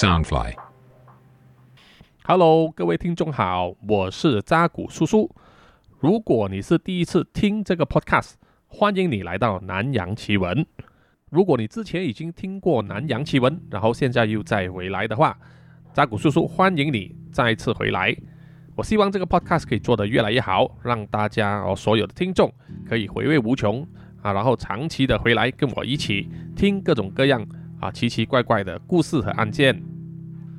Soundfly，Hello，各位听众好，我是扎古叔叔。如果你是第一次听这个 Podcast，欢迎你来到南洋奇闻。如果你之前已经听过南洋奇闻，然后现在又再回来的话，扎古叔叔欢迎你再次回来。我希望这个 Podcast 可以做得越来越好，让大家哦所有的听众可以回味无穷啊，然后长期的回来跟我一起听各种各样啊奇奇怪怪的故事和案件。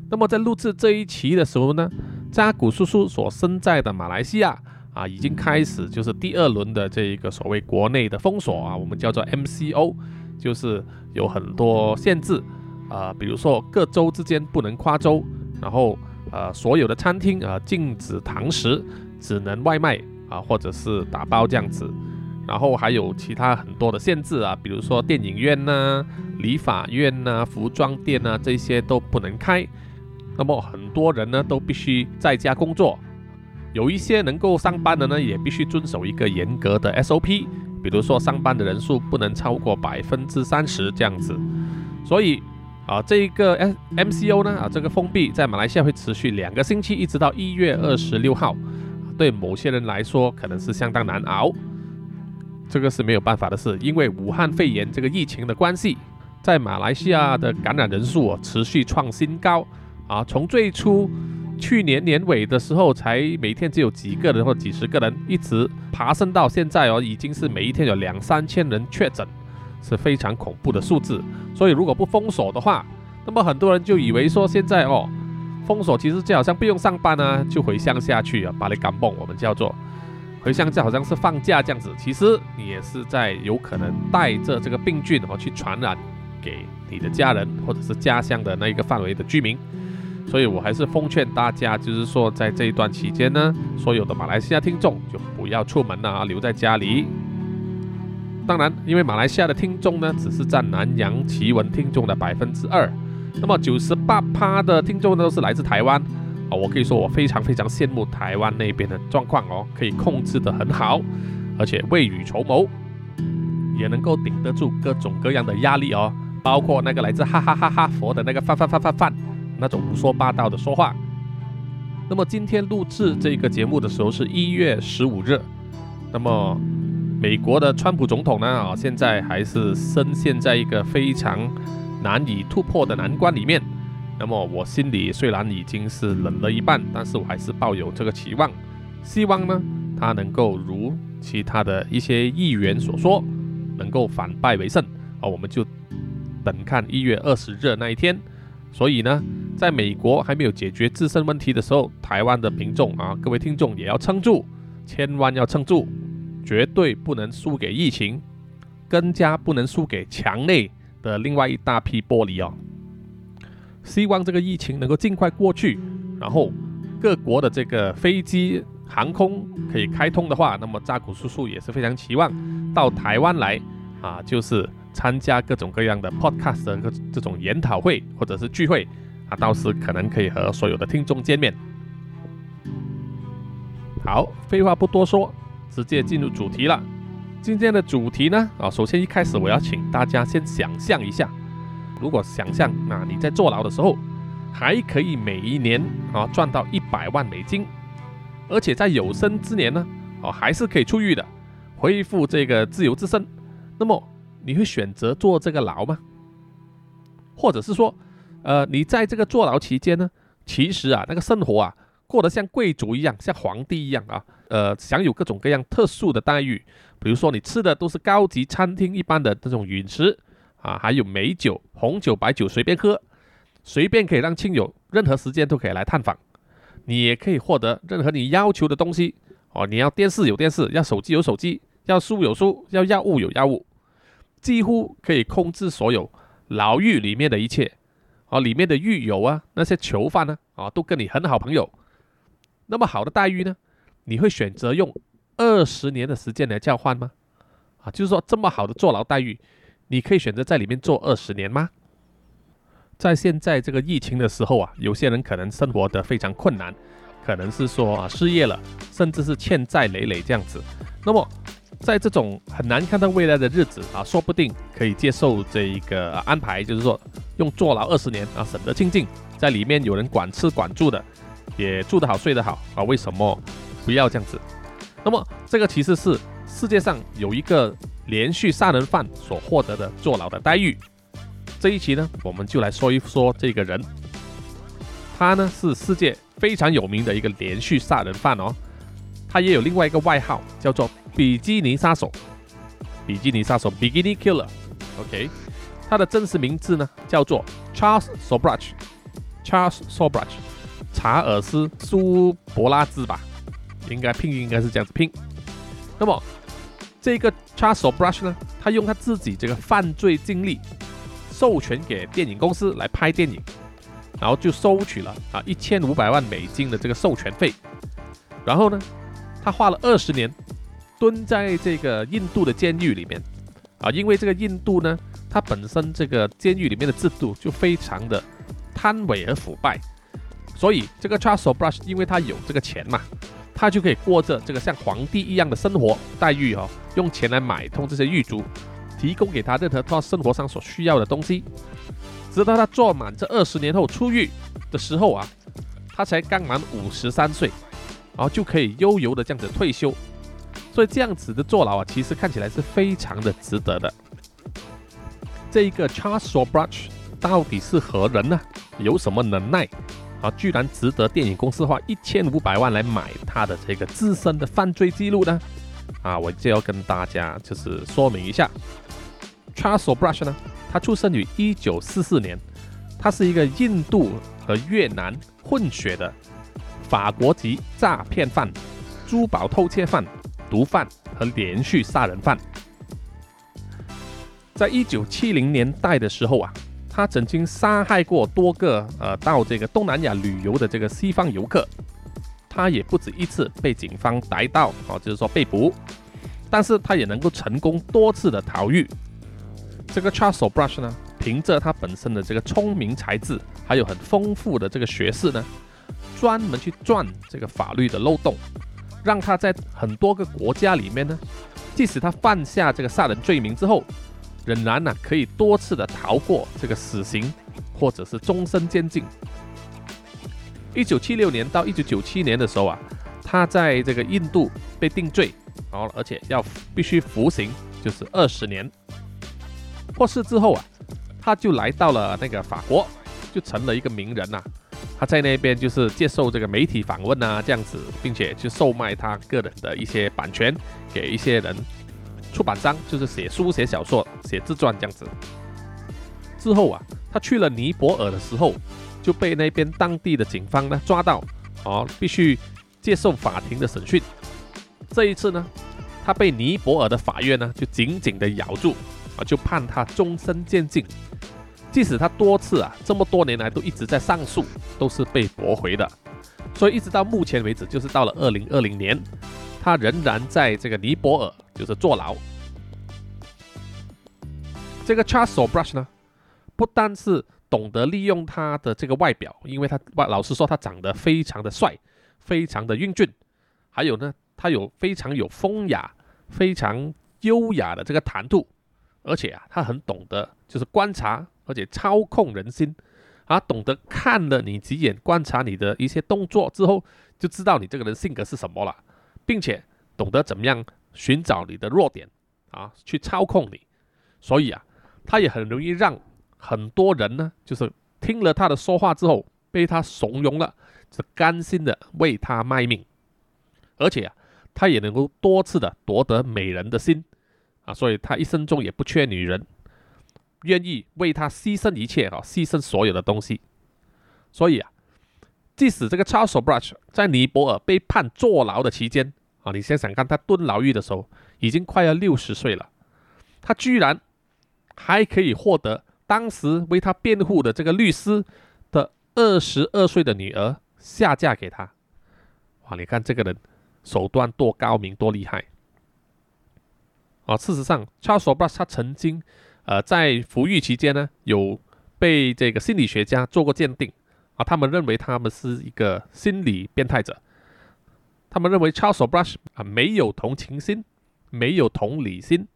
那么在录制这一期的时候呢，扎古叔叔所身在的马来西亚啊，已经开始就是第二轮的这一个所谓国内的封锁啊，我们叫做 MCO，就是有很多限制啊，比如说各州之间不能跨州，然后。呃，所有的餐厅啊，禁止堂食，只能外卖啊，或者是打包这样子。然后还有其他很多的限制啊，比如说电影院呐、理发院呐、服装店呐，这些都不能开。那么很多人呢都必须在家工作，有一些能够上班的呢，也必须遵守一个严格的 SOP，比如说上班的人数不能超过百分之三十这样子。所以。啊，这一个 M M C O 呢，啊，这个封闭在马来西亚会持续两个星期，一直到一月二十六号。对某些人来说，可能是相当难熬。这个是没有办法的事，因为武汉肺炎这个疫情的关系，在马来西亚的感染人数持续创新高。啊，从最初去年年尾的时候，才每天只有几个人或几十个人，一直爬升到现在哦，已经是每一天有两三千人确诊。是非常恐怖的数字，所以如果不封锁的话，那么很多人就以为说现在哦，封锁其实就好像不用上班啊，就回乡下去啊，把你赶蹦，我们叫做回乡下好像是放假这样子，其实你也是在有可能带着这个病菌哦去传染给你的家人或者是家乡的那一个范围的居民，所以我还是奉劝大家，就是说在这一段期间呢，所有的马来西亚听众就不要出门啊，留在家里。当然，因为马来西亚的听众呢，只是占南洋奇闻听众的百分之二，那么九十八趴的听众呢都是来自台湾啊。我可以说，我非常非常羡慕台湾那边的状况哦，可以控制得很好，而且未雨绸缪，也能够顶得住各种各样的压力哦，包括那个来自哈哈哈哈佛的那个范范范范范那种胡说八道的说话。那么今天录制这个节目的时候是一月十五日，那么。美国的川普总统呢啊，现在还是深陷在一个非常难以突破的难关里面。那么我心里虽然已经是冷了一半，但是我还是抱有这个期望，希望呢他能够如其他的一些议员所说，能够反败为胜啊。我们就等看一月二十日那一天。所以呢，在美国还没有解决自身问题的时候，台湾的民众啊，各位听众也要撑住，千万要撑住。绝对不能输给疫情，更加不能输给墙内的另外一大批玻璃哦。希望这个疫情能够尽快过去，然后各国的这个飞机航空可以开通的话，那么扎古叔叔也是非常期望到台湾来啊，就是参加各种各样的 podcast 的这种研讨会或者是聚会啊，到时可能可以和所有的听众见面。好，废话不多说。直接进入主题了。今天的主题呢，啊，首先一开始我要请大家先想象一下，如果想象啊你在坐牢的时候，还可以每一年啊赚到一百万美金，而且在有生之年呢，哦还是可以出狱的，恢复这个自由之身，那么你会选择坐这个牢吗？或者是说，呃，你在这个坐牢期间呢，其实啊那个生活啊过得像贵族一样，像皇帝一样啊。呃，享有各种各样特殊的待遇，比如说你吃的都是高级餐厅一般的这种饮食啊，还有美酒、红酒、白酒随便喝，随便可以让亲友任何时间都可以来探访，你也可以获得任何你要求的东西哦。你要电视有电视，要手机有手机，要书有书，要药物有药物，几乎可以控制所有牢狱里面的一切哦。里面的狱友啊，那些囚犯呢啊，都跟你很好朋友，那么好的待遇呢？你会选择用二十年的时间来交换吗？啊，就是说这么好的坐牢待遇，你可以选择在里面做二十年吗？在现在这个疫情的时候啊，有些人可能生活的非常困难，可能是说啊失业了，甚至是欠债累累这样子。那么在这种很难看到未来的日子啊，说不定可以接受这一个安排，就是说用坐牢二十年啊，省得清净，在里面有人管吃管住的，也住得好睡得好啊，为什么不要这样子？那么这个其实是世界上有一个连续杀人犯所获得的坐牢的待遇。这一期呢，我们就来说一说这个人，他呢是世界非常有名的一个连续杀人犯哦，他也有另外一个外号叫做比基尼杀手，比基尼杀手 （Bikini Killer），OK。他的真实名字呢，叫做 Charles Sobrach，Charles Sobrach，查尔斯苏伯拉兹吧，应该拼音应该是这样子拼。那么这个 Charles Sobrach 呢，他用他自己这个犯罪经历，授权给电影公司来拍电影，然后就收取了啊一千五百万美金的这个授权费。然后呢，他花了二十年蹲在这个印度的监狱里面啊，因为这个印度呢。它本身这个监狱里面的制度就非常的贪伪而腐败，所以这个 Charles Brush 因为他有这个钱嘛，他就可以过着这个像皇帝一样的生活待遇哦，用钱来买通这些狱卒，提供给他任何他生活上所需要的东西。直到他坐满这二十年后出狱的时候啊，他才刚满五十三岁，然后就可以悠游的这样子退休。所以这样子的坐牢啊，其实看起来是非常的值得的。这一个 Charles Sobrach 到底是何人呢？有什么能耐啊？居然值得电影公司花一千五百万来买他的这个自身的犯罪记录呢？啊，我就要跟大家就是说明一下，Charles Brush 呢，他出生于一九四四年，他是一个印度和越南混血的法国籍诈骗犯、珠宝偷窃犯、毒贩和连续杀人犯。在一九七零年代的时候啊，他曾经杀害过多个呃到这个东南亚旅游的这个西方游客，他也不止一次被警方逮到啊，就是说被捕，但是他也能够成功多次的逃狱。这个 Charles Brush 呢，凭着他本身的这个聪明才智，还有很丰富的这个学识呢，专门去钻这个法律的漏洞，让他在很多个国家里面呢，即使他犯下这个杀人罪名之后。仍然呢，可以多次的逃过这个死刑，或者是终身监禁。一九七六年到一九九七年的时候啊，他在这个印度被定罪，然后而且要必须服刑，就是二十年。获释之后啊，他就来到了那个法国，就成了一个名人呐。他在那边就是接受这个媒体访问啊，这样子，并且去售卖他个人的一些版权给一些人。出版商就是写书、写小说、写自传这样子。之后啊，他去了尼泊尔的时候，就被那边当地的警方呢抓到，哦，必须接受法庭的审讯。这一次呢，他被尼泊尔的法院呢就紧紧的咬住，啊，就判他终身监禁。即使他多次啊，这么多年来都一直在上诉，都是被驳回的。所以一直到目前为止，就是到了二零二零年。他仍然在这个尼泊尔，就是坐牢。这个 Charles Sobrush 呢，不单是懂得利用他的这个外表，因为他老实说，他长得非常的帅，非常的英俊，还有呢，他有非常有风雅、非常优雅的这个谈吐，而且啊，他很懂得就是观察，而且操控人心，啊，懂得看了你几眼，观察你的一些动作之后，就知道你这个人性格是什么了。并且懂得怎么样寻找你的弱点啊，去操控你，所以啊，他也很容易让很多人呢，就是听了他的说话之后，被他怂恿了，是甘心的为他卖命，而且啊，他也能够多次的夺得美人的心啊，所以他一生中也不缺女人，愿意为他牺牲一切啊，牺牲所有的东西，所以啊。即使这个 Charles Brush 在尼泊尔被判坐牢的期间啊，你想想看，他蹲牢狱的时候已经快要六十岁了，他居然还可以获得当时为他辩护的这个律师的二十二岁的女儿下嫁给他。哇，你看这个人手段多高明，多厉害啊！事实上，Charles Brush 他曾经呃在服狱期间呢，有被这个心理学家做过鉴定。啊，他们认为他们是一个心理变态者。他们认为 Charles Brush 啊没有同情心，没有同理心，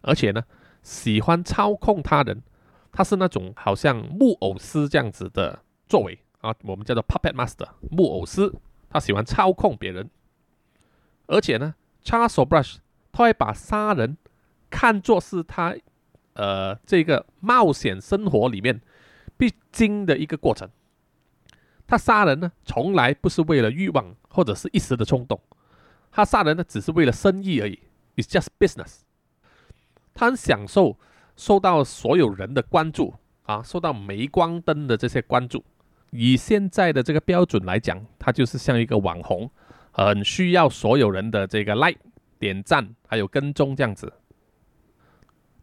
而且呢喜欢操控他人。他是那种好像木偶师这样子的作为啊，我们叫做 puppet master 木偶师，他喜欢操控别人，而且呢，Charles Brush 他会把杀人看作是他呃这个冒险生活里面必经的一个过程。他杀人呢，从来不是为了欲望或者是一时的冲动，他杀人呢，只是为了生意而已，It's just business。他很享受受到所有人的关注啊，受到镁光灯的这些关注。以现在的这个标准来讲，他就是像一个网红，很需要所有人的这个 like、点赞，还有跟踪这样子。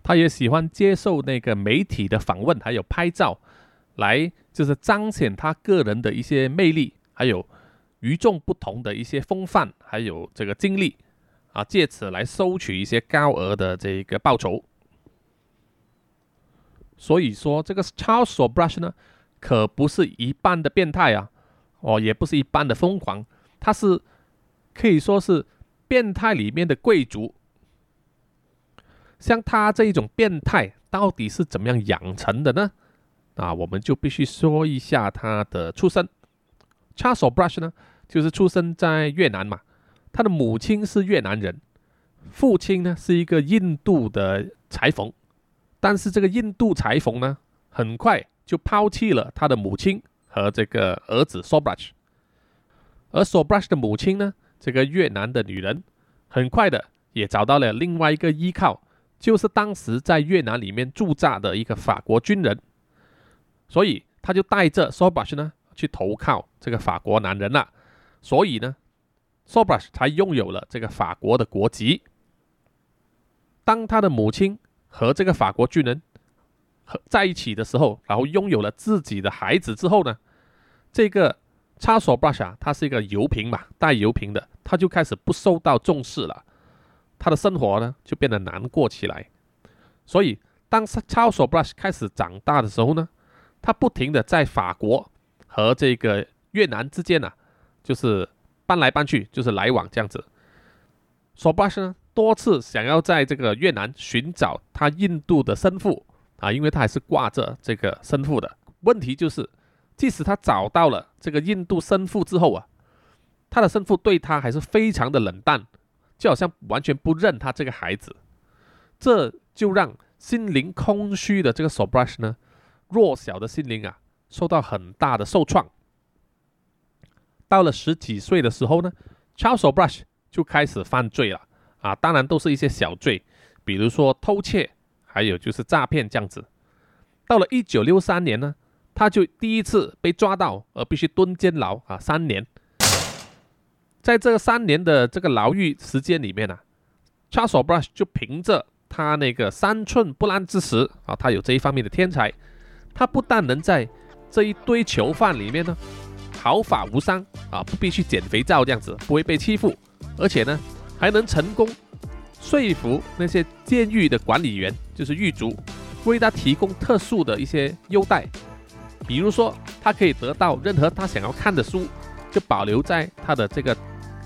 他也喜欢接受那个媒体的访问，还有拍照。来就是彰显他个人的一些魅力，还有与众不同的一些风范，还有这个经历啊，借此来收取一些高额的这个报酬。所以说，这个 Charles Brush 呢，可不是一般的变态啊，哦，也不是一般的疯狂，他是可以说是变态里面的贵族。像他这一种变态，到底是怎么样养成的呢？啊，我们就必须说一下他的出身。Charles Brush 呢，就是出生在越南嘛。他的母亲是越南人，父亲呢是一个印度的裁缝。但是这个印度裁缝呢，很快就抛弃了他的母亲和这个儿子 Sobrush。而 Sobrush 的母亲呢，这个越南的女人，很快的也找到了另外一个依靠，就是当时在越南里面驻扎的一个法国军人。所以他就带着 Sobrush 呢去投靠这个法国男人了，所以呢，Sobrush 才拥有了这个法国的国籍。当他的母亲和这个法国军人和在一起的时候，然后拥有了自己的孩子之后呢，这个 Chosobrash 啊，他是一个油瓶嘛，带油瓶的，他就开始不受到重视了，他的生活呢就变得难过起来。所以当 Chosobrash 开始长大的时候呢，他不停的在法国和这个越南之间呢，就是搬来搬去，就是来往这样子。索巴什呢多次想要在这个越南寻找他印度的生父啊，因为他还是挂着这个生父的。问题就是，即使他找到了这个印度生父之后啊，他的生父对他还是非常的冷淡，就好像完全不认他这个孩子。这就让心灵空虚的这个索巴什呢。弱小的心灵啊，受到很大的受创。到了十几岁的时候呢，Charles Brush 就开始犯罪了啊，当然都是一些小罪，比如说偷窃，还有就是诈骗这样子。到了一九六三年呢，他就第一次被抓到，而必须蹲监牢啊三年。在这三年的这个牢狱时间里面呢，Charles Brush 就凭着他那个三寸不烂之舌啊，他有这一方面的天才。他不但能在这一堆囚犯里面呢毫发无伤啊，不必去捡肥皂这样子，不会被欺负，而且呢还能成功说服那些监狱的管理员，就是狱卒，为他提供特殊的一些优待，比如说他可以得到任何他想要看的书，就保留在他的这个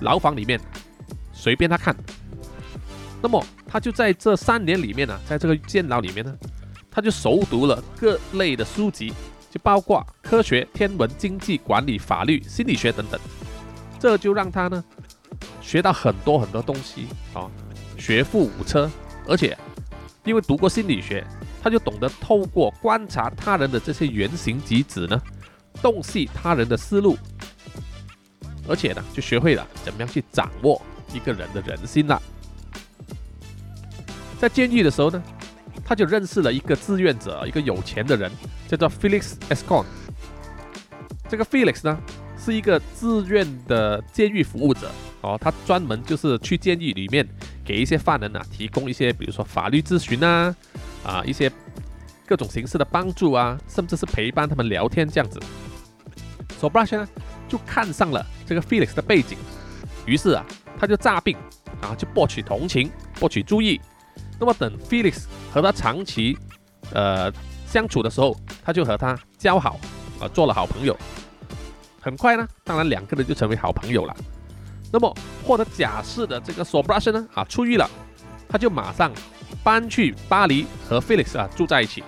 牢房里面，随便他看。那么他就在这三年里面呢，在这个监牢里面呢。他就熟读了各类的书籍，就包括科学、天文、经济、管理、法律、心理学等等，这就让他呢学到很多很多东西啊，学富五车。而且因为读过心理学，他就懂得透过观察他人的这些原型举止呢，洞悉他人的思路，而且呢就学会了怎么样去掌握一个人的人心了。在监狱的时候呢。他就认识了一个志愿者，一个有钱的人，叫做 Felix Escon。这个 Felix 呢，是一个自愿的监狱服务者哦，他专门就是去监狱里面给一些犯人啊提供一些，比如说法律咨询啊，啊一些各种形式的帮助啊，甚至是陪伴他们聊天这样子。So Brush 呢就看上了这个 Felix 的背景，于是啊他就诈病啊，就博取同情，博取注意。那么等 Felix 和他长期呃相处的时候，他就和他交好啊，做了好朋友。很快呢，当然两个人就成为好朋友了。那么获得假释的这个 Sobrush 呢啊出狱了，他就马上搬去巴黎和 Felix 啊住在一起。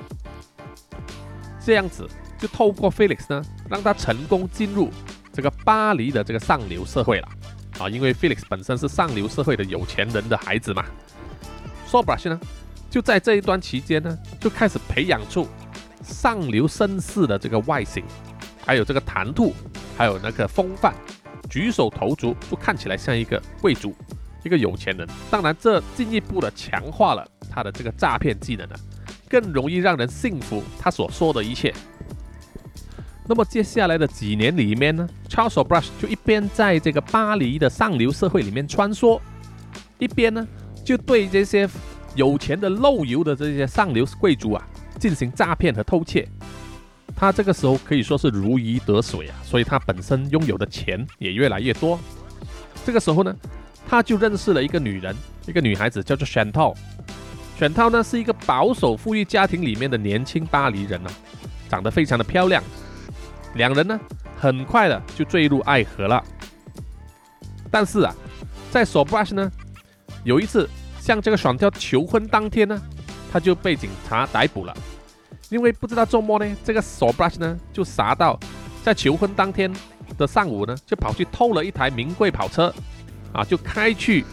这样子就透过 Felix 呢，让他成功进入这个巴黎的这个上流社会了啊，因为 Felix 本身是上流社会的有钱人的孩子嘛。Sobrush 呢，就在这一段期间呢，就开始培养出上流绅士的这个外形，还有这个谈吐，还有那个风范，举手投足都看起来像一个贵族，一个有钱人。当然，这进一步的强化了他的这个诈骗技能呢。更容易让人信服他所说的一切。那么接下来的几年里面呢，Charles Brush 就一边在这个巴黎的上流社会里面穿梭，一边呢就对这些有钱的漏油的这些上流贵族啊进行诈骗和偷窃。他这个时候可以说是如鱼得水啊，所以他本身拥有的钱也越来越多。这个时候呢，他就认识了一个女人，一个女孩子叫做 Chantal。选涛呢是一个保守富裕家庭里面的年轻巴黎人呢，长得非常的漂亮。两人呢很快的就坠入爱河了。但是啊，在 Sobrush 呢有一次向这个选涛求婚当天呢，他就被警察逮捕了。因为不知道周末呢，这个 Sobrush 呢就傻到在求婚当天的上午呢，就跑去偷了一台名贵跑车，啊，就开去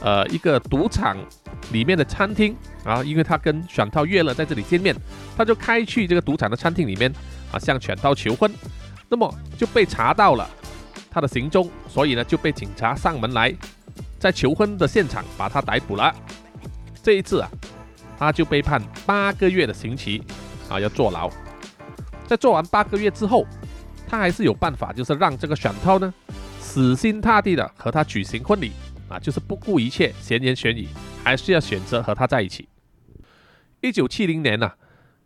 呃一个赌场里面的餐厅。啊，因为他跟选涛约了在这里见面，他就开去这个赌场的餐厅里面啊，向选涛求婚，那么就被查到了他的行踪，所以呢就被警察上门来，在求婚的现场把他逮捕了。这一次啊，他就被判八个月的刑期啊，要坐牢。在做完八个月之后，他还是有办法，就是让这个选涛呢死心塌地的和他举行婚礼啊，就是不顾一切，闲言闲语，还是要选择和他在一起。一九七零年呢，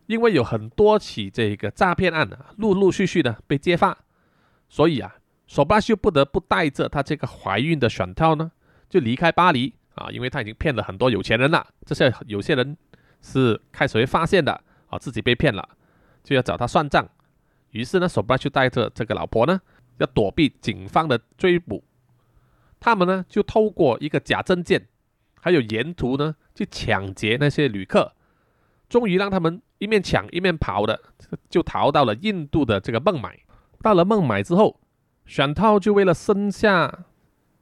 因为有很多起这个诈骗案啊，陆陆续续的被揭发，所以啊，索巴修不得不带着他这个怀孕的选套呢，就离开巴黎啊，因为他已经骗了很多有钱人了。这些有些人是开始会发现的啊，自己被骗了，就要找他算账。于是呢，索布拉就带着这个老婆呢，要躲避警方的追捕。他们呢，就透过一个假证件，还有沿途呢，去抢劫那些旅客。终于让他们一面抢一面跑的，就逃到了印度的这个孟买。到了孟买之后，选套就为了生下，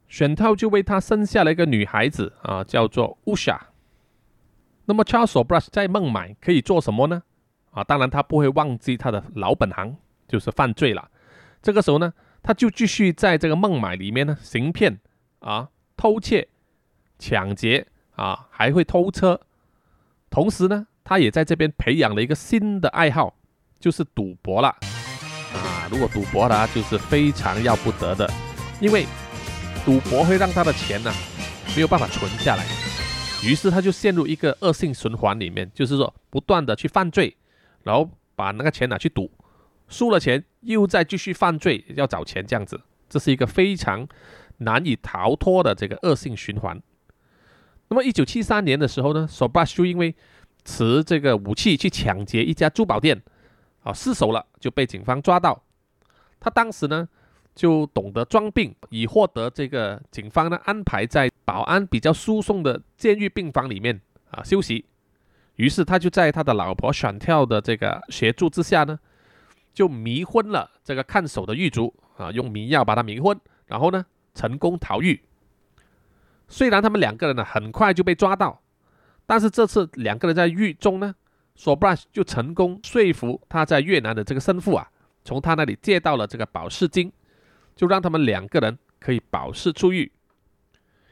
选套就为他生下了一个女孩子啊，叫做乌莎。那么 Charles Brush 在孟买可以做什么呢？啊，当然他不会忘记他的老本行，就是犯罪了。这个时候呢，他就继续在这个孟买里面呢行骗啊、偷窃、抢劫啊，还会偷车，同时呢。他也在这边培养了一个新的爱好，就是赌博了啊！如果赌博的话，就是非常要不得的，因为赌博会让他的钱呢没有办法存下来，于是他就陷入一个恶性循环里面，就是说不断的去犯罪，然后把那个钱拿去赌，输了钱又再继续犯罪，要找钱这样子，这是一个非常难以逃脱的这个恶性循环。那么一九七三年的时候呢，索巴就因为持这个武器去抢劫一家珠宝店，啊，失手了就被警方抓到。他当时呢就懂得装病，以获得这个警方呢安排在保安比较疏松的监狱病房里面啊休息。于是他就在他的老婆选跳的这个协助之下呢，就迷昏了这个看守的狱卒啊，用迷药把他迷昏，然后呢成功逃狱。虽然他们两个人呢很快就被抓到。但是这次两个人在狱中呢，索布拉就成功说服他在越南的这个生父啊，从他那里借到了这个保释金，就让他们两个人可以保释出狱。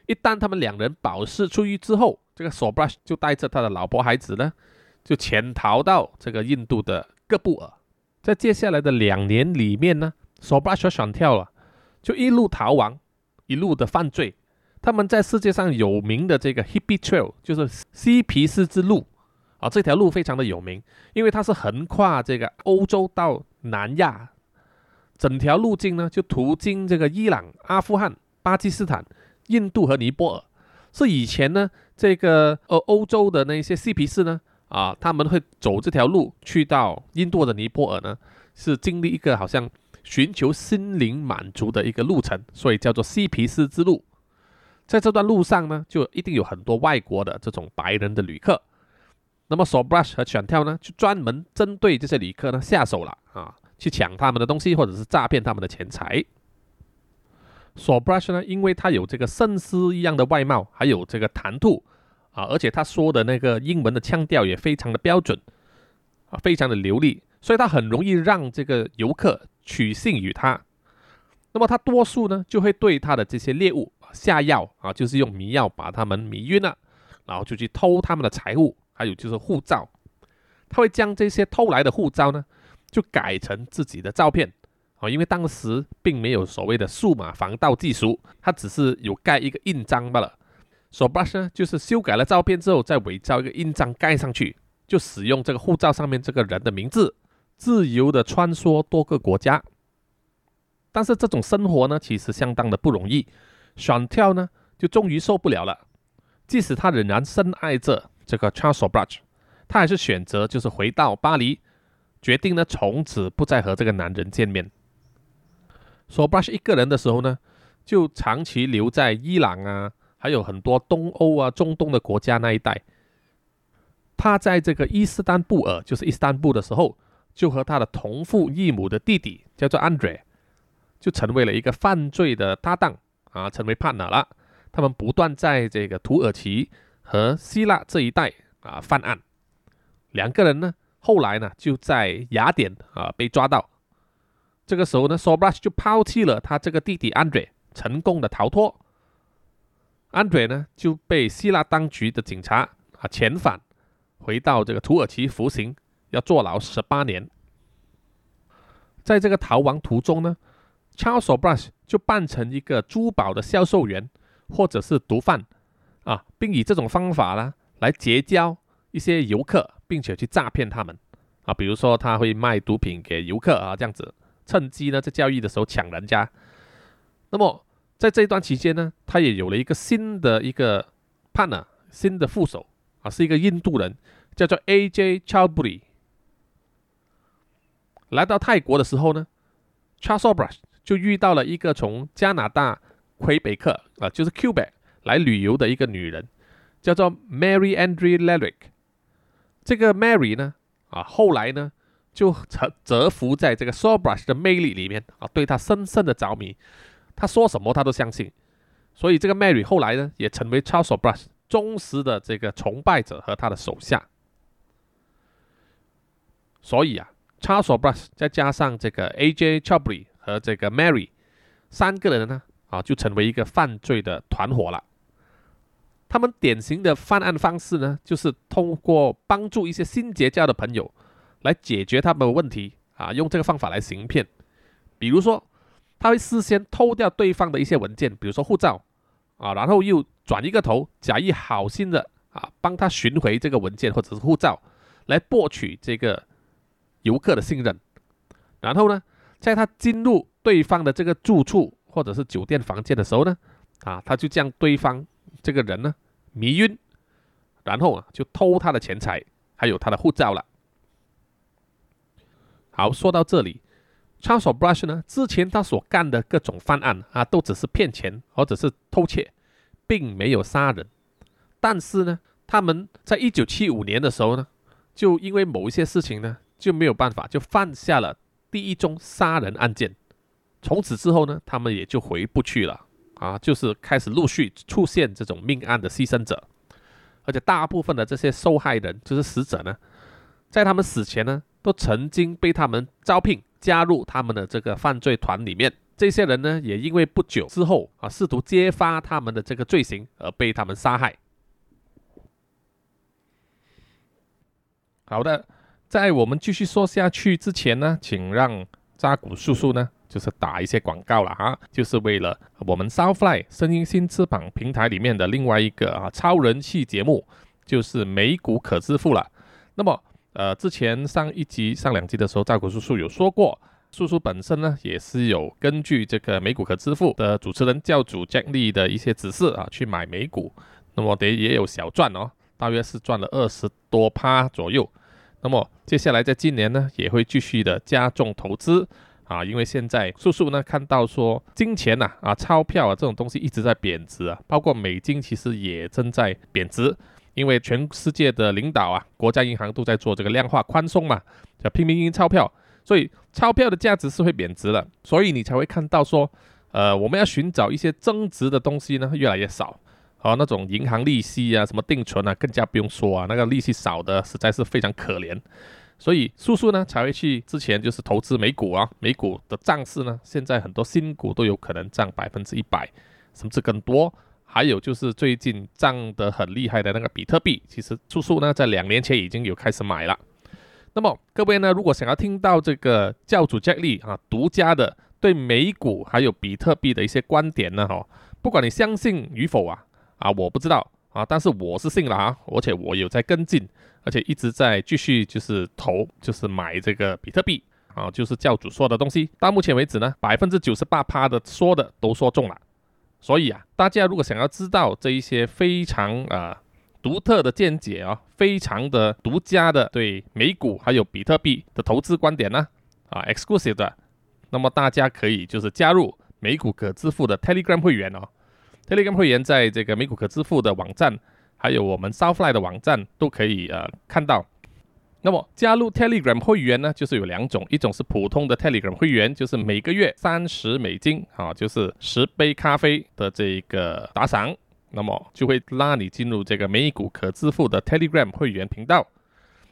一旦他们两人保释出狱之后，这个索布拉就带着他的老婆孩子呢，就潜逃到这个印度的各布尔。在接下来的两年里面呢，索布拉小选跳了，就一路逃亡，一路的犯罪。他们在世界上有名的这个 Hippie Trail，就是嬉皮士之路啊，这条路非常的有名，因为它是横跨这个欧洲到南亚，整条路径呢就途经这个伊朗、阿富汗、巴基斯坦、印度和尼泊尔，是以前呢这个呃欧洲的那些嬉皮士呢啊，他们会走这条路去到印度的尼泊尔呢，是经历一个好像寻求心灵满足的一个路程，所以叫做嬉皮士之路。在这段路上呢，就一定有很多外国的这种白人的旅客。那么 s o Brush 和选跳呢，就专门针对这些旅客呢下手了啊，去抢他们的东西，或者是诈骗他们的钱财。s o Brush 呢，因为他有这个绅士一样的外貌，还有这个谈吐啊，而且他说的那个英文的腔调也非常的标准啊，非常的流利，所以他很容易让这个游客取信于他。那么他多数呢，就会对他的这些猎物下药啊，就是用迷药把他们迷晕了，然后就去偷他们的财物。还有就是护照，他会将这些偷来的护照呢，就改成自己的照片啊，因为当时并没有所谓的数码防盗技术，他只是有盖一个印章罢了。手 brush 呢，就是修改了照片之后，再伪造一个印章盖上去，就使用这个护照上面这个人的名字，自由的穿梭多个国家。但是这种生活呢，其实相当的不容易。选跳呢，就终于受不了了，即使他仍然深爱着。这个 Charles Sobhraj，他还是选择就是回到巴黎，决定呢从此不再和这个男人见面。Sobhraj 一个人的时候呢，就长期留在伊朗啊，还有很多东欧啊、中东的国家那一带。他在这个伊斯坦布尔，就是伊斯坦布的时候，就和他的同父异母的弟弟叫做 Andre，就成为了一个犯罪的搭档啊，成为 partner 了。他们不断在这个土耳其。和希腊这一带啊犯案，两个人呢后来呢就在雅典啊被抓到。这个时候呢 s o b r a s h 就抛弃了他这个弟弟 Andre，成功的逃脱。Andre 呢就被希腊当局的警察啊遣返，回到这个土耳其服刑，要坐牢十八年。在这个逃亡途中呢，Charles s o b r a s h 就扮成一个珠宝的销售员，或者是毒贩。啊，并以这种方法呢来结交一些游客，并且去诈骗他们啊。比如说，他会卖毒品给游客啊，这样子趁机呢在交易的时候抢人家。那么在这一段期间呢，他也有了一个新的一个 partner，新的副手啊，是一个印度人，叫做 A.J. Chawbri。来到泰国的时候呢，Charles Sobhraj 就遇到了一个从加拿大魁北克啊，就是 Quebec。来旅游的一个女人，叫做 Mary Andre Leric。这个 Mary 呢，啊，后来呢，就折折服在这个 Sobrush 的魅力里面啊，对他深深的着迷。他说什么，他都相信。所以这个 Mary 后来呢，也成为 Charles Brush 忠实的这个崇拜者和他的手下。所以啊，Charles Brush 再加上这个 A.J. c h a b r y 和这个 Mary 三个人呢，啊，就成为一个犯罪的团伙了。他们典型的犯案方式呢，就是通过帮助一些新结交的朋友来解决他们的问题啊，用这个方法来行骗。比如说，他会事先偷掉对方的一些文件，比如说护照啊，然后又转一个头，假意好心的啊，帮他寻回这个文件或者是护照，来博取这个游客的信任。然后呢，在他进入对方的这个住处或者是酒店房间的时候呢，啊，他就将对方。这个人呢迷晕，然后啊就偷他的钱财，还有他的护照了。好，说到这里，Charles Brush 呢之前他所干的各种犯案啊，都只是骗钱或者是偷窃，并没有杀人。但是呢，他们在一九七五年的时候呢，就因为某一些事情呢，就没有办法，就犯下了第一宗杀人案件。从此之后呢，他们也就回不去了。啊，就是开始陆续出现这种命案的牺牲者，而且大部分的这些受害人，就是死者呢，在他们死前呢，都曾经被他们招聘加入他们的这个犯罪团里面。这些人呢，也因为不久之后啊，试图揭发他们的这个罪行而被他们杀害。好的，在我们继续说下去之前呢，请让扎古叔叔呢。就是打一些广告了啊，就是为了我们 Southfly 声音新翅膀平台里面的另外一个啊超人气节目，就是美股可支付了。那么呃，之前上一集、上两集的时候，赵国叔叔有说过，叔叔本身呢也是有根据这个美股可支付的主持人教主 Jack Lee 的一些指示啊去买美股，那么得也有小赚哦，大约是赚了二十多趴左右。那么接下来在今年呢，也会继续的加重投资。啊，因为现在叔叔呢看到说金钱呐啊钞票啊这种东西一直在贬值啊，包括美金其实也正在贬值，因为全世界的领导啊，国家银行都在做这个量化宽松嘛，叫拼命印钞票，所以钞票的价值是会贬值的，所以你才会看到说，呃，我们要寻找一些增值的东西呢，越来越少。哦，那种银行利息啊，什么定存啊，更加不用说啊，那个利息少的实在是非常可怜。所以叔叔呢才会去之前就是投资美股啊，美股的涨势呢，现在很多新股都有可能涨百分之一百，甚至更多。还有就是最近涨得很厉害的那个比特币，其实叔叔呢在两年前已经有开始买了。那么各位呢，如果想要听到这个教主 Jack Lee 啊独家的对美股还有比特币的一些观点呢，哈，不管你相信与否啊，啊我不知道啊，但是我是信了啊，而且我有在跟进。而且一直在继续就是投，就是买这个比特币啊，就是教主说的东西。到目前为止呢，百分之九十八趴的说的都说中了。所以啊，大家如果想要知道这一些非常啊独特的见解啊，非常的独家的对美股还有比特币的投资观点呢，啊，exclusive 的，那么大家可以就是加入美股可支付的 Telegram 会员哦。Telegram 会员在这个美股可支付的网站。还有我们 Southfly 的网站都可以呃看到。那么加入 Telegram 会员呢，就是有两种，一种是普通的 Telegram 会员，就是每个月三十美金啊，就是十杯咖啡的这个打赏，那么就会拉你进入这个美股可支付的 Telegram 会员频道。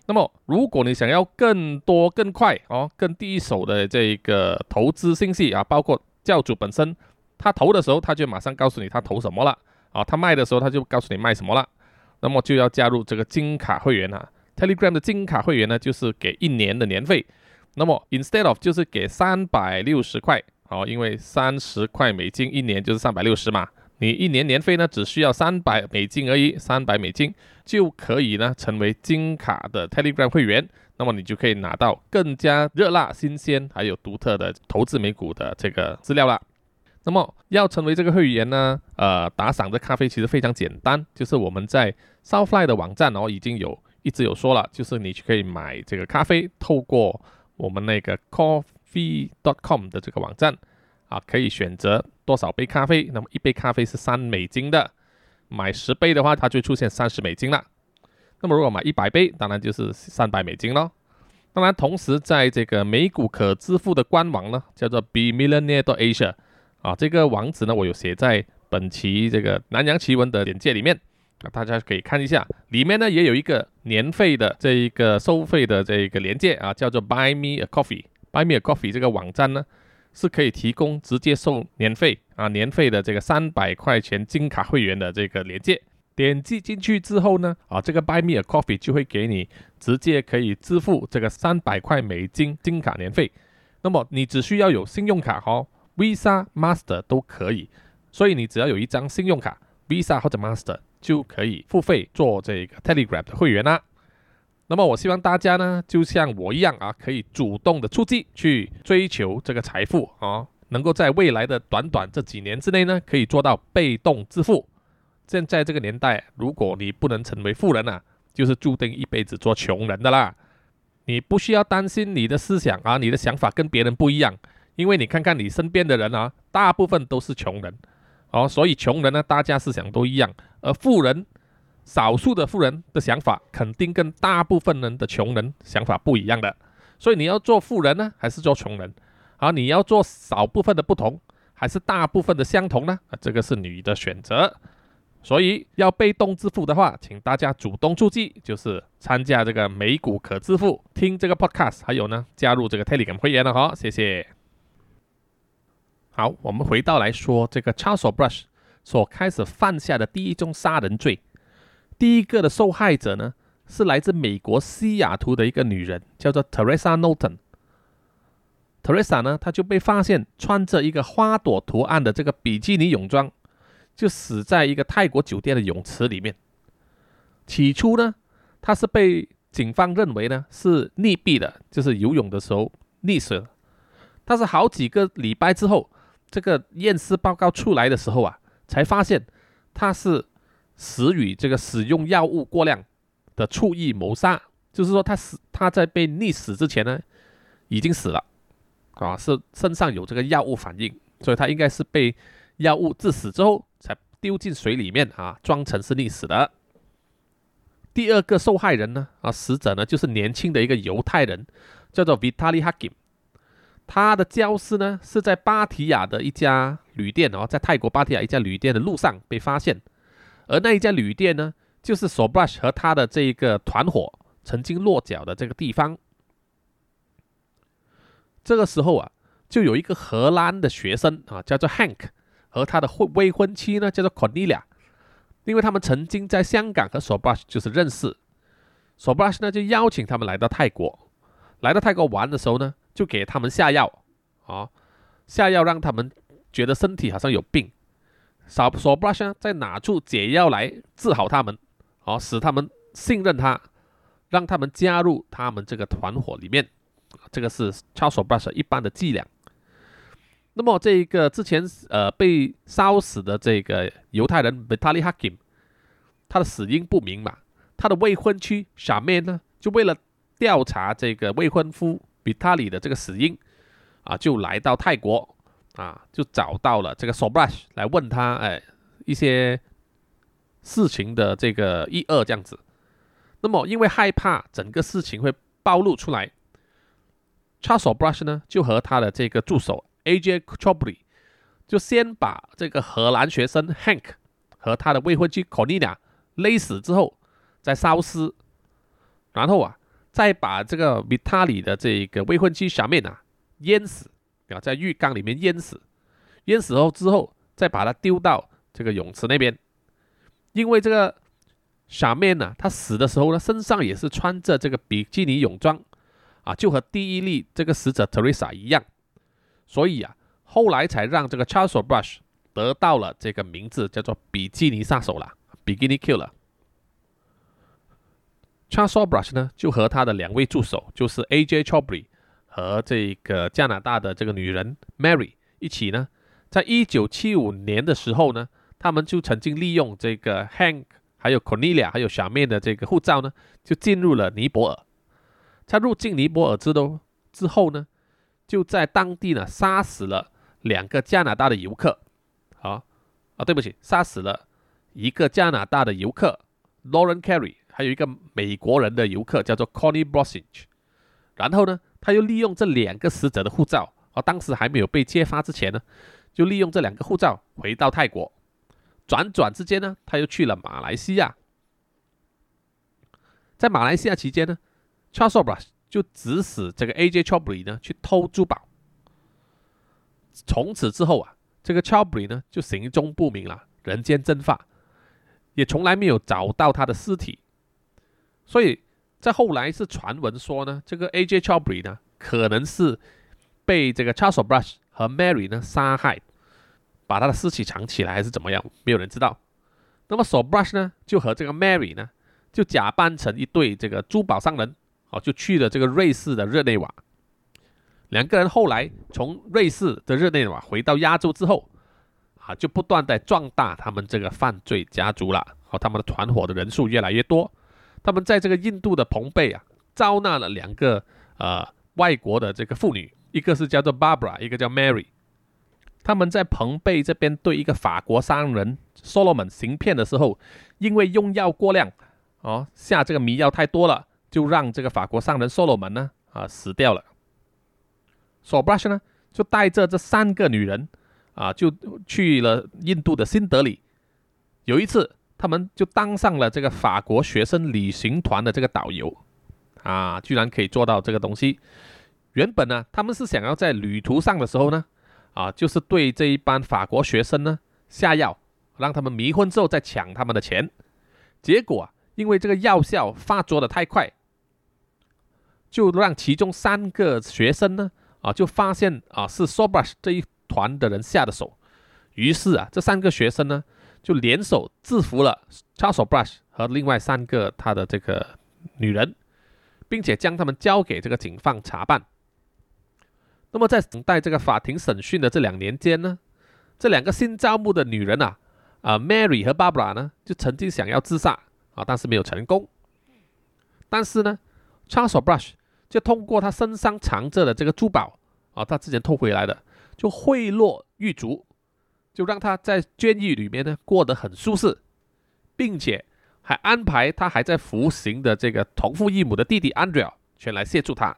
那么如果你想要更多更快哦，更第一手的这个投资信息啊，包括教主本身他投的时候，他就马上告诉你他投什么了啊，他卖的时候他就告诉你卖什么了。那么就要加入这个金卡会员啊，Telegram 的金卡会员呢，就是给一年的年费。那么 instead of 就是给三百六十块，好，因为三十块美金一年就是三百六十嘛，你一年年费呢只需要三百美金而已，三百美金就可以呢成为金卡的 Telegram 会员。那么你就可以拿到更加热辣、新鲜还有独特的投资美股的这个资料了。那么要成为这个会员呢？呃，打赏的咖啡其实非常简单，就是我们在 Southfly 的网站哦，已经有一直有说了，就是你可以买这个咖啡，透过我们那个 Coffee.com 的这个网站啊，可以选择多少杯咖啡。那么一杯咖啡是三美金的，买十杯的话，它就出现三十美金了。那么如果买一百杯，当然就是三百美金喽。当然，同时在这个美股可支付的官网呢，叫做 Be Millionaire Asia。啊，这个网址呢，我有写在本期这个南洋奇闻的简介里面，啊，大家可以看一下，里面呢也有一个年费的这一个收费的这一个连接啊，叫做 Buy Me a Coffee。Buy Me a Coffee 这个网站呢是可以提供直接收年费啊，年费的这个三百块钱金卡会员的这个连接，点击进去之后呢，啊，这个 Buy Me a Coffee 就会给你直接可以支付这个三百块美金金卡年费，那么你只需要有信用卡哦。Visa、Master 都可以，所以你只要有一张信用卡，Visa 或者 Master 就可以付费做这个 Telegram 的会员啦。那么我希望大家呢，就像我一样啊，可以主动的出击去追求这个财富啊，能够在未来的短短这几年之内呢，可以做到被动致富。现在这个年代，如果你不能成为富人啊，就是注定一辈子做穷人的啦。你不需要担心你的思想啊，你的想法跟别人不一样。因为你看看你身边的人啊，大部分都是穷人，哦，所以穷人呢，大家思想都一样，而富人，少数的富人的想法肯定跟大部分人的穷人想法不一样的，所以你要做富人呢，还是做穷人？啊，你要做少部分的不同，还是大部分的相同呢？啊，这个是你的选择。所以要被动致富的话，请大家主动出击，就是参加这个美股可致富，听这个 podcast，还有呢，加入这个 Telegram 会员了哈，谢谢。好，我们回到来说这个 Charles Brush 所开始犯下的第一宗杀人罪。第一个的受害者呢，是来自美国西雅图的一个女人，叫做 Teresa Norton。Teresa 呢，她就被发现穿着一个花朵图案的这个比基尼泳装，就死在一个泰国酒店的泳池里面。起初呢，她是被警方认为呢是溺毙的，就是游泳的时候溺死了。但是好几个礼拜之后，这个验尸报告出来的时候啊，才发现他是死于这个使用药物过量的蓄意谋杀，就是说他死他在被溺死之前呢已经死了，啊，是身上有这个药物反应，所以他应该是被药物致死之后才丢进水里面啊，装成是溺死的。第二个受害人呢，啊，死者呢就是年轻的一个犹太人，叫做 Vitali Hakim。他的教室呢是在芭提雅的一家旅店哦，在泰国芭提雅一家旅店的路上被发现，而那一家旅店呢，就是 Sobrush 和他的这一个团伙曾经落脚的这个地方。这个时候啊，就有一个荷兰的学生啊，叫做 Hank，和他的未未婚妻呢叫做 Cornelia。因为他们曾经在香港和 Sobrush 就是认识，Sobrush 呢就邀请他们来到泰国，来到泰国玩的时候呢，就给他们下药，啊，下药让他们觉得身体好像有病，Sobrush 呢再拿出解药来治好他们，哦，使他们信任他，让他们加入他们这个团伙里面，这个是 Charles Sobrush 一般的伎俩。那么这一个之前呃被烧死的这个犹太人 Vitaly Hakim，他的死因不明嘛？他的未婚妻小妹呢，就为了调查这个未婚夫比塔里的这个死因，啊，就来到泰国啊，就找到了这个 Sobrush 来问他哎一些事情的这个一二这样子。那么因为害怕整个事情会暴露出来，Charles Brush 呢就和他的这个助手。A.J. Chobry 就先把这个荷兰学生 Hank 和他的未婚妻 Cornelia 勒死之后，再烧尸，然后啊，再把这个 Vitaly 的这个未婚妻小妹啊淹死，啊，在浴缸里面淹死，淹死后之后，再把它丢到这个泳池那边，因为这个小妹呢，她死的时候呢，身上也是穿着这个比基尼泳装，啊，就和第一例这个死者 Teresa 一样。所以啊，后来才让这个 Charles Brush 得到了这个名字，叫做比基尼杀手了比基尼 Killer。Charles Brush 呢，就和他的两位助手，就是 A.J. Chobry 和这个加拿大的这个女人 Mary 一起呢，在一九七五年的时候呢，他们就曾经利用这个 Hank 还有 Cornelia 还有小妹的这个护照呢，就进入了尼泊尔。在入境尼泊尔之都之后呢。就在当地呢，杀死了两个加拿大的游客，好啊，对不起，杀死了一个加拿大的游客 Lauren Carey，还有一个美国人的游客叫做 Connie Brosage。然后呢，他又利用这两个死者的护照，而当时还没有被揭发之前呢，就利用这两个护照回到泰国，转转之间呢，他又去了马来西亚。在马来西亚期间呢，Charles Obras。就指使这个 A.J. Chobry 呢去偷珠宝。从此之后啊，这个 Chobry 呢就行踪不明了，人间蒸发，也从来没有找到他的尸体。所以在后来是传闻说呢，这个 A.J. Chobry 呢可能是被这个 Charles Brush 和 Mary 呢杀害，把他的尸体藏起来还是怎么样，没有人知道。那么 So Brush 呢就和这个 Mary 呢就假扮成一对这个珠宝商人。哦，就去了这个瑞士的日内瓦。两个人后来从瑞士的日内瓦回到亚洲之后，啊，就不断的壮大他们这个犯罪家族了。哦，他们的团伙的人数越来越多。他们在这个印度的蓬贝啊，招纳了两个呃外国的这个妇女，一个是叫做 Barbara，一个叫 Mary。他们在蓬贝这边对一个法国商人 Solomon 行骗的时候，因为用药过量，哦，下这个迷药太多了。就让这个法国商人 Solomon 呢啊死掉了。Sobrush 呢就带着这三个女人啊就去了印度的新德里。有一次，他们就当上了这个法国学生旅行团的这个导游啊，居然可以做到这个东西。原本呢，他们是想要在旅途上的时候呢啊，就是对这一班法国学生呢下药，让他们迷昏之后再抢他们的钱。结果啊，因为这个药效发作的太快。就让其中三个学生呢，啊，就发现啊是 Sobrush 这一团的人下的手，于是啊，这三个学生呢就联手制服了 Charles Brush 和另外三个他的这个女人，并且将他们交给这个警方查办。那么在等待这个法庭审讯的这两年间呢，这两个新招募的女人啊，啊 Mary 和 Barbara 呢，就曾经想要自杀啊，但是没有成功。但是呢，Charles Brush 就通过他身上藏着的这个珠宝啊，他之前偷回来的，就贿赂狱卒，就让他在监狱里面呢过得很舒适，并且还安排他还在服刑的这个同父异母的弟弟 Andrea 前来协助他。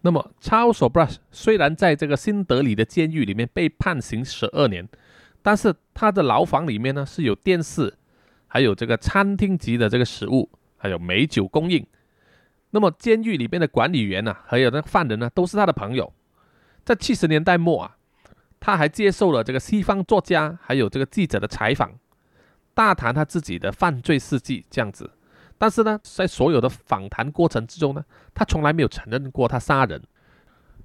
那么 chales Brush 虽然在这个新德里的监狱里面被判刑十二年，但是他的牢房里面呢是有电视，还有这个餐厅级的这个食物，还有美酒供应。那么监狱里面的管理员呢，还有那犯人呢，都是他的朋友。在七十年代末啊，他还接受了这个西方作家还有这个记者的采访，大谈他自己的犯罪事迹这样子。但是呢，在所有的访谈过程之中呢，他从来没有承认过他杀人。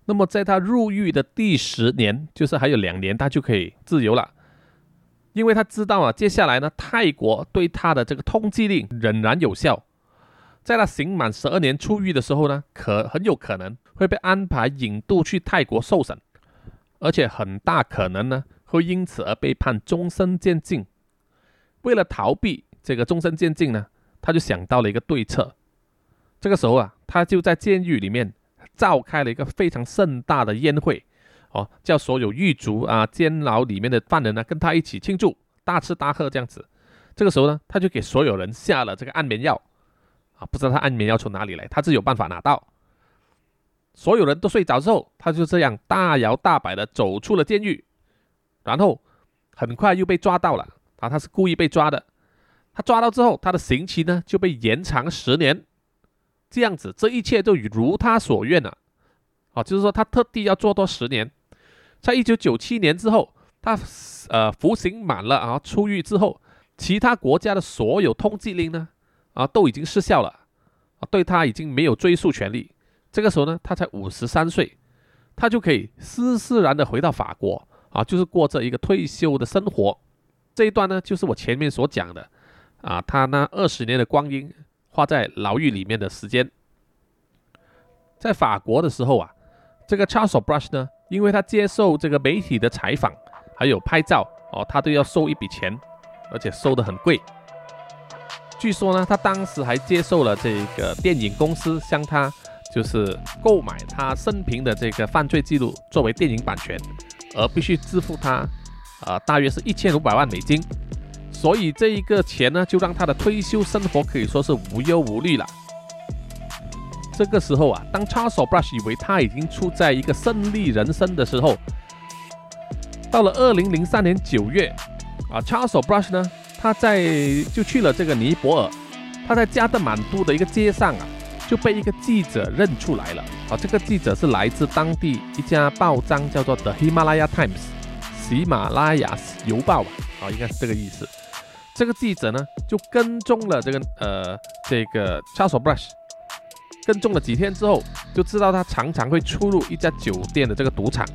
那么在他入狱的第十年，就是还有两年，他就可以自由了，因为他知道啊，接下来呢，泰国对他的这个通缉令仍然有效。在他刑满十二年出狱的时候呢，可很有可能会被安排引渡去泰国受审，而且很大可能呢，会因此而被判终身监禁。为了逃避这个终身监禁呢？他就想到了一个对策，这个时候啊，他就在监狱里面召开了一个非常盛大的宴会，哦，叫所有狱卒啊、监牢里面的犯人呢跟他一起庆祝，大吃大喝这样子。这个时候呢，他就给所有人下了这个安眠药，啊，不知道他安眠药从哪里来，他是有办法拿到。所有人都睡着之后，他就这样大摇大摆的走出了监狱，然后很快又被抓到了，啊，他是故意被抓的。他抓到之后，他的刑期呢就被延长十年，这样子，这一切都如他所愿了。啊，就是说他特地要做多十年。在一九九七年之后，他呃服刑满了啊，出狱之后，其他国家的所有通缉令呢啊都已经失效了，啊，对他已经没有追诉权利。这个时候呢，他才五十三岁，他就可以斯斯然的回到法国啊，就是过着一个退休的生活。这一段呢，就是我前面所讲的。啊，他那二十年的光阴花在牢狱里面的时间，在法国的时候啊，这个 Charles Brush 呢，因为他接受这个媒体的采访，还有拍照哦，他都要收一笔钱，而且收的很贵。据说呢，他当时还接受了这个电影公司向他就是购买他生平的这个犯罪记录作为电影版权，而必须支付他啊，大约是一千五百万美金。所以这一个钱呢，就让他的退休生活可以说是无忧无虑了。这个时候啊，当 Charles Brush 以为他已经处在一个胜利人生的时候，到了二零零三年九月，啊，Charles Brush 呢，他在就去了这个尼泊尔，他在加德满都的一个街上啊，就被一个记者认出来了。啊，这个记者是来自当地一家报章，叫做 The Himalaya Times，喜马拉雅邮报吧啊，应该是这个意思。这个记者呢，就跟踪了这个呃这个 Charles Brush，跟踪了几天之后，就知道他常常会出入一家酒店的这个赌场，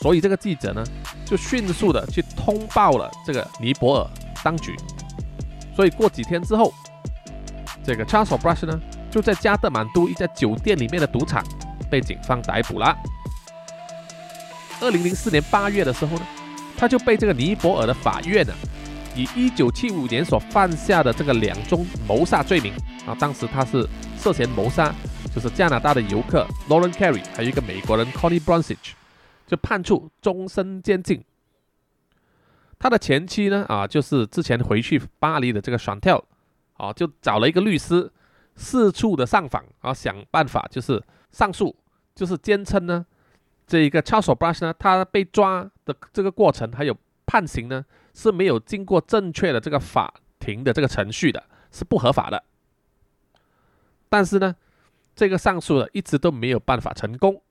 所以这个记者呢，就迅速的去通报了这个尼泊尔当局。所以过几天之后，这个 Charles Brush 呢，就在加德满都一家酒店里面的赌场被警方逮捕了。二零零四年八月的时候呢，他就被这个尼泊尔的法院呢。以一九七五年所犯下的这个两宗谋杀罪名啊，当时他是涉嫌谋杀，就是加拿大的游客 Lauren Carey，还有一个美国人 Connie Brunsage，就判处终身监禁。他的前妻呢啊，就是之前回去巴黎的这个 Chantel，啊，就找了一个律师，四处的上访啊，想办法就是上诉，就是坚称呢，这一个 Charles Brush 呢，他被抓的这个过程还有判刑呢。是没有经过正确的这个法庭的这个程序的，是不合法的。但是呢，这个上诉呢一直都没有办法成功。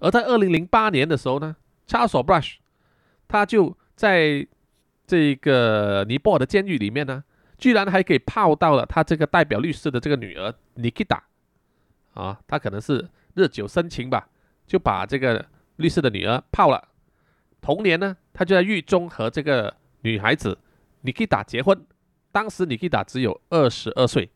而在二零零八年的时候呢，Charles Brush 他就在这个尼泊尔的监狱里面呢，居然还给泡到了他这个代表律师的这个女儿 Nikita 啊，他可能是日久生情吧，就把这个律师的女儿泡了。同年呢，他就在狱中和这个。女孩子你可以打结婚，当时你可以打只有二十二岁。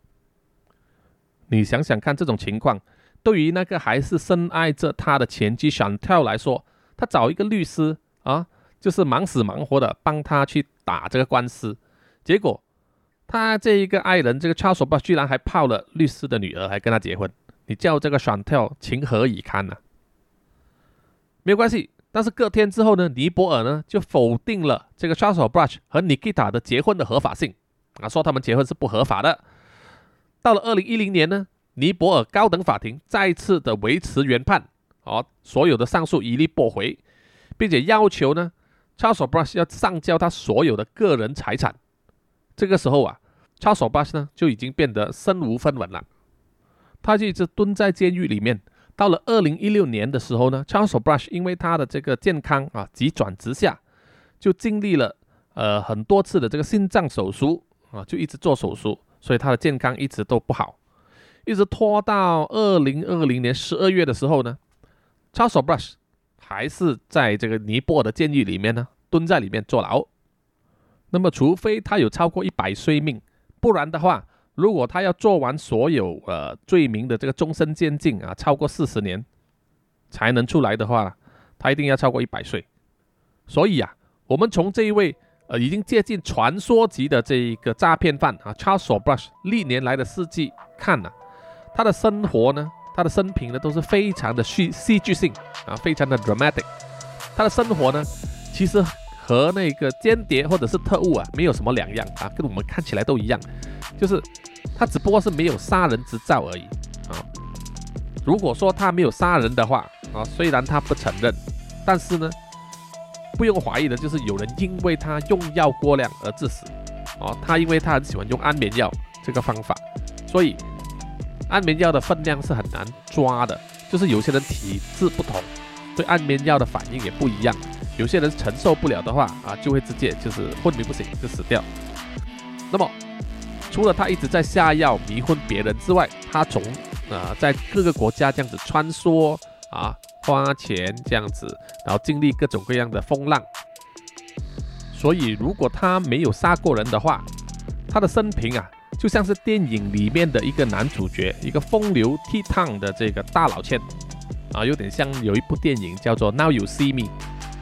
你想想看，这种情况对于那个还是深爱着他的前妻想跳来说，他找一个律师啊，就是忙死忙活的帮他去打这个官司，结果他这一个爱人这个 Charles 巴居然还泡了律师的女儿，还跟他结婚，你叫这个想跳情何以堪呢？没有关系。但是隔天之后呢，尼泊尔呢就否定了这个 Charles Bush 和 Nikita 的结婚的合法性，啊，说他们结婚是不合法的。到了二零一零年呢，尼泊尔高等法庭再次的维持原判，哦，所有的上诉一律驳回，并且要求呢，Charles Bush 要上交他所有的个人财产。这个时候啊，Charles Brush 呢就已经变得身无分文了，他就一直蹲在监狱里面。到了二零一六年的时候呢，Charles Brush 因为他的这个健康啊急转直下，就经历了呃很多次的这个心脏手术啊，就一直做手术，所以他的健康一直都不好，一直拖到二零二零年十二月的时候呢，Charles Brush 还是在这个尼泊尔的监狱里面呢蹲在里面坐牢。那么，除非他有超过一百岁命，不然的话。如果他要做完所有呃罪名的这个终身监禁啊，超过四十年才能出来的话，他一定要超过一百岁。所以啊，我们从这一位呃已经接近传说级的这一个诈骗犯啊，Charles Brush 历年来的事迹看呢，他的生活呢，他的生平呢都是非常的戏戏剧性啊，非常的 dramatic。他的生活呢，其实和那个间谍或者是特务啊没有什么两样啊，跟我们看起来都一样，就是。他只不过是没有杀人执照而已啊！如果说他没有杀人的话啊，虽然他不承认，但是呢，不用怀疑的就是有人因为他用药过量而致死哦。他因为他很喜欢用安眠药这个方法，所以安眠药的分量是很难抓的，就是有些人体质不同，对安眠药的反应也不一样。有些人承受不了的话啊，就会直接就是昏迷不醒就死掉。那么。除了他一直在下药迷昏别人之外，他从啊在各个国家这样子穿梭啊花钱这样子，然后经历各种各样的风浪。所以如果他没有杀过人的话，他的生平啊就像是电影里面的一个男主角，一个风流倜傥的这个大老千啊，有点像有一部电影叫做《Now You See Me》，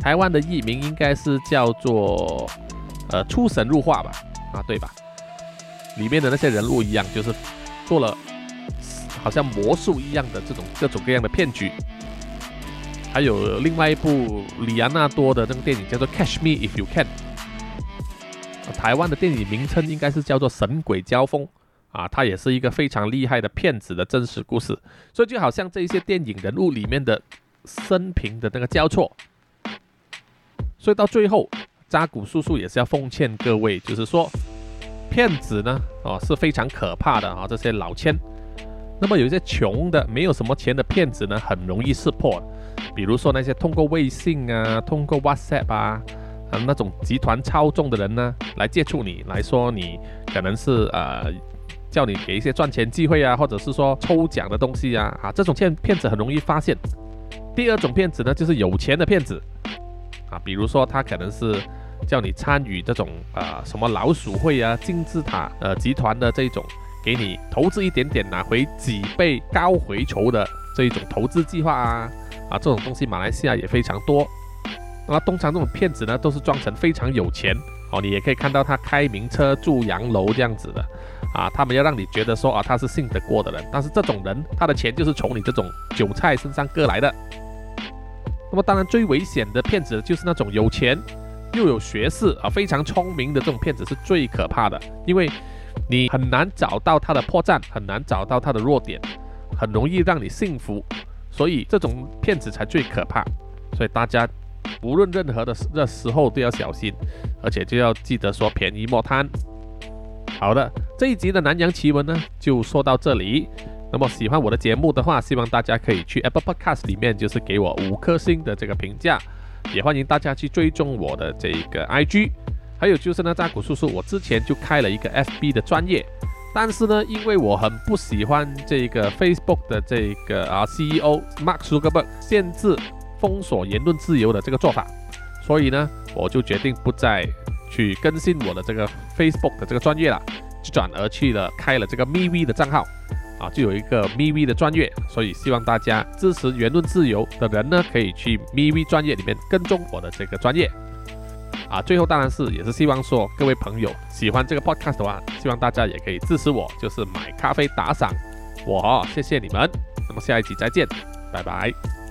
台湾的译名应该是叫做呃出神入化吧，啊对吧？里面的那些人物一样，就是做了好像魔术一样的这种各种各样的骗局。还有另外一部里安纳多的那个电影叫做《Catch Me If You Can》，台湾的电影名称应该是叫做《神鬼交锋》啊，它也是一个非常厉害的骗子的真实故事。所以就好像这一些电影人物里面的生平的那个交错，所以到最后扎古叔叔也是要奉劝各位，就是说。骗子呢，哦是非常可怕的啊！这些老千，那么有一些穷的、没有什么钱的骗子呢，很容易识破。比如说那些通过微信啊、通过 WhatsApp 啊，啊那种集团操纵的人呢，来接触你，来说你可能是呃叫你给一些赚钱机会啊，或者是说抽奖的东西啊，啊这种骗骗子很容易发现。第二种骗子呢，就是有钱的骗子啊，比如说他可能是。叫你参与这种呃什么老鼠会啊、金字塔呃集团的这种，给你投资一点点拿回几倍高回酬的这一种投资计划啊啊这种东西，马来西亚也非常多。那通常这种骗子呢，都是装成非常有钱哦，你也可以看到他开名车、住洋楼这样子的啊，他们要让你觉得说啊他是信得过的人，但是这种人他的钱就是从你这种韭菜身上割来的。那么当然最危险的骗子就是那种有钱。又有学识啊，非常聪明的这种骗子是最可怕的，因为你很难找到他的破绽，很难找到他的弱点，很容易让你信服，所以这种骗子才最可怕。所以大家无论任何的的时候都要小心，而且就要记得说便宜莫贪。好的，这一集的南洋奇闻呢就说到这里。那么喜欢我的节目的话，希望大家可以去 Apple Podcast 里面就是给我五颗星的这个评价。也欢迎大家去追踪我的这个 IG，还有就是呢，扎古叔叔，我之前就开了一个 FB 的专业，但是呢，因为我很不喜欢这个 Facebook 的这个啊 CEO Mark Zuckerberg 限制封锁言论自由的这个做法，所以呢，我就决定不再去更新我的这个 Facebook 的这个专业了，就转而去了开了这个 MeV 的账号。啊，就有一个 MV 的专业，所以希望大家支持言论自由的人呢，可以去 MV 专业里面跟踪我的这个专业。啊，最后当然是也是希望说各位朋友喜欢这个 podcast 的话，希望大家也可以支持我，就是买咖啡打赏我，谢谢你们。那么下一集再见，拜拜。